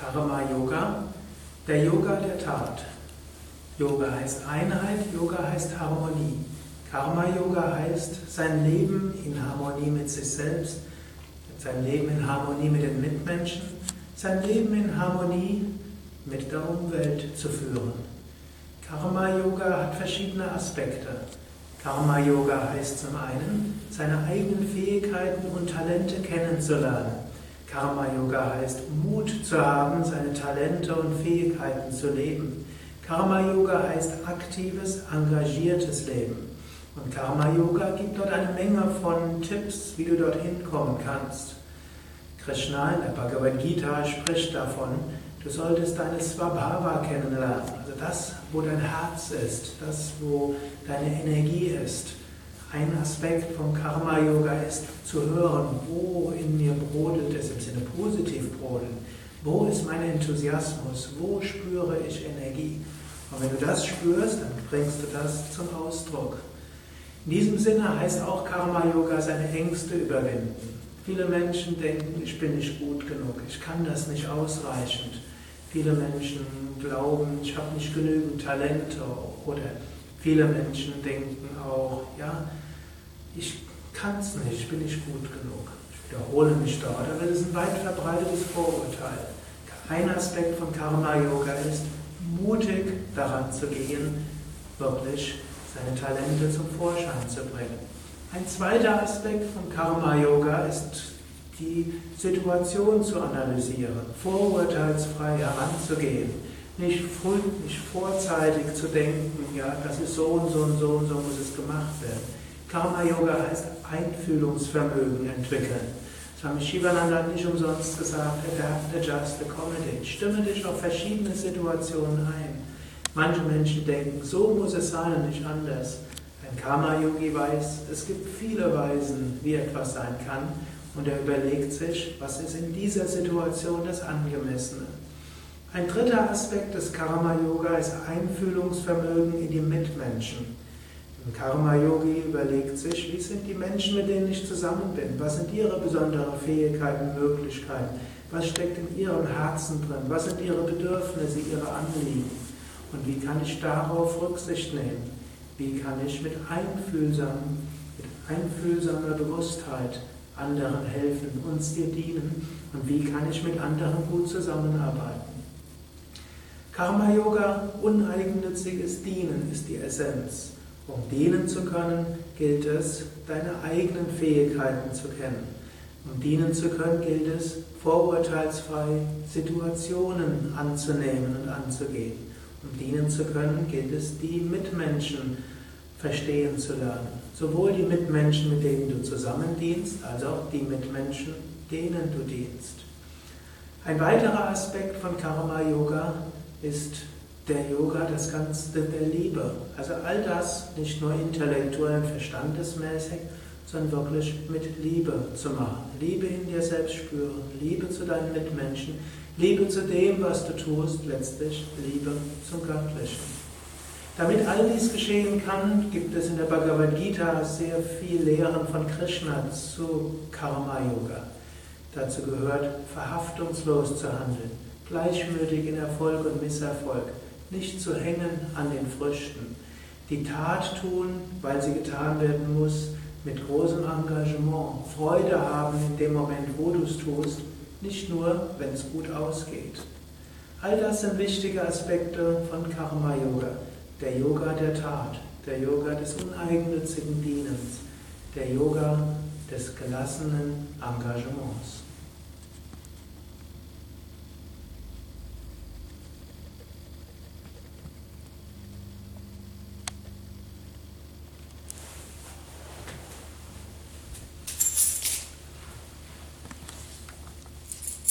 Karma Yoga, der Yoga der Tat. Yoga heißt Einheit, Yoga heißt Harmonie. Karma Yoga heißt sein Leben in Harmonie mit sich selbst, sein Leben in Harmonie mit den Mitmenschen, sein Leben in Harmonie mit der Umwelt zu führen. Karma Yoga hat verschiedene Aspekte. Karma Yoga heißt zum einen, seine eigenen Fähigkeiten und Talente kennenzulernen. Karma Yoga heißt Mut zu haben, seine Talente und Fähigkeiten zu leben. Karma Yoga heißt aktives, engagiertes Leben. Und Karma Yoga gibt dort eine Menge von Tipps, wie du dorthin kommen kannst. Krishna in der Bhagavad Gita spricht davon, du solltest deine Swabhava kennenlernen, also das, wo dein Herz ist, das, wo deine Energie ist. Ein Aspekt vom Karma Yoga ist zu hören, wo in mir brodelt es, im Sinne positiv brodeln. Wo ist mein Enthusiasmus? Wo spüre ich Energie? Und wenn du das spürst, dann bringst du das zum Ausdruck. In diesem Sinne heißt auch Karma Yoga seine Ängste überwinden. Viele Menschen denken, ich bin nicht gut genug, ich kann das nicht ausreichend. Viele Menschen glauben, ich habe nicht genügend Talente oder viele Menschen denken auch, ja, kann es nicht, ich bin nicht gut genug. Ich wiederhole mich dort, aber das ist ein weit verbreitetes Vorurteil. Ein Aspekt von Karma Yoga ist, mutig daran zu gehen, wirklich seine Talente zum Vorschein zu bringen. Ein zweiter Aspekt von Karma Yoga ist die Situation zu analysieren, vorurteilsfrei heranzugehen, nicht früh, nicht vorzeitig zu denken, ja, das ist so und so und so und so muss es gemacht werden. Karma Yoga heißt Einfühlungsvermögen entwickeln. Swami Shivananda hat nicht umsonst gesagt, adapt, adjust, accommodate. Stimme dich auf verschiedene Situationen ein. Manche Menschen denken, so muss es sein und nicht anders. Ein Karma-Yogi weiß, es gibt viele Weisen, wie etwas sein kann, und er überlegt sich, was ist in dieser Situation das Angemessene. Ein dritter Aspekt des Karma-Yoga ist Einfühlungsvermögen in die Mitmenschen. Ein Karma-Yogi überlegt sich, wie sind die Menschen, mit denen ich zusammen bin? Was sind ihre besonderen Fähigkeiten, Möglichkeiten? Was steckt in ihrem Herzen drin? Was sind ihre Bedürfnisse, ihre Anliegen? Und wie kann ich darauf Rücksicht nehmen? Wie kann ich mit, einfühlsam, mit einfühlsamer Bewusstheit anderen helfen, uns dir dienen? Und wie kann ich mit anderen gut zusammenarbeiten? Karma Yoga, uneigennütziges Dienen ist die Essenz. Um dienen zu können, gilt es, deine eigenen Fähigkeiten zu kennen. Um dienen zu können, gilt es, vorurteilsfrei Situationen anzunehmen und anzugehen. Um dienen zu können, gilt es, die Mitmenschen verstehen zu lernen. Sowohl die Mitmenschen, mit denen du zusammen dienst, als auch die Mitmenschen, denen du dienst. Ein weiterer Aspekt von Karma Yoga ist der Yoga das Ganze der Liebe. Also all das nicht nur intellektuell und verstandesmäßig, sondern wirklich mit Liebe zu machen. Liebe in dir selbst spüren, Liebe zu deinen Mitmenschen, Liebe zu dem, was du tust, letztlich Liebe zum Göttlichen. Damit all dies geschehen kann, gibt es in der Bhagavad Gita sehr viel Lehren von Krishna zu Karma Yoga. Dazu gehört, verhaftungslos zu handeln, gleichmütig in Erfolg und Misserfolg, nicht zu hängen an den Früchten. Die Tat tun, weil sie getan werden muss, mit großem Engagement, Freude haben in dem Moment, wo du es tust, nicht nur, wenn es gut ausgeht. All das sind wichtige Aspekte von Karma Yoga, der Yoga der Tat, der Yoga des uneigennützigen Dienens, der Yoga des gelassenen Engagements.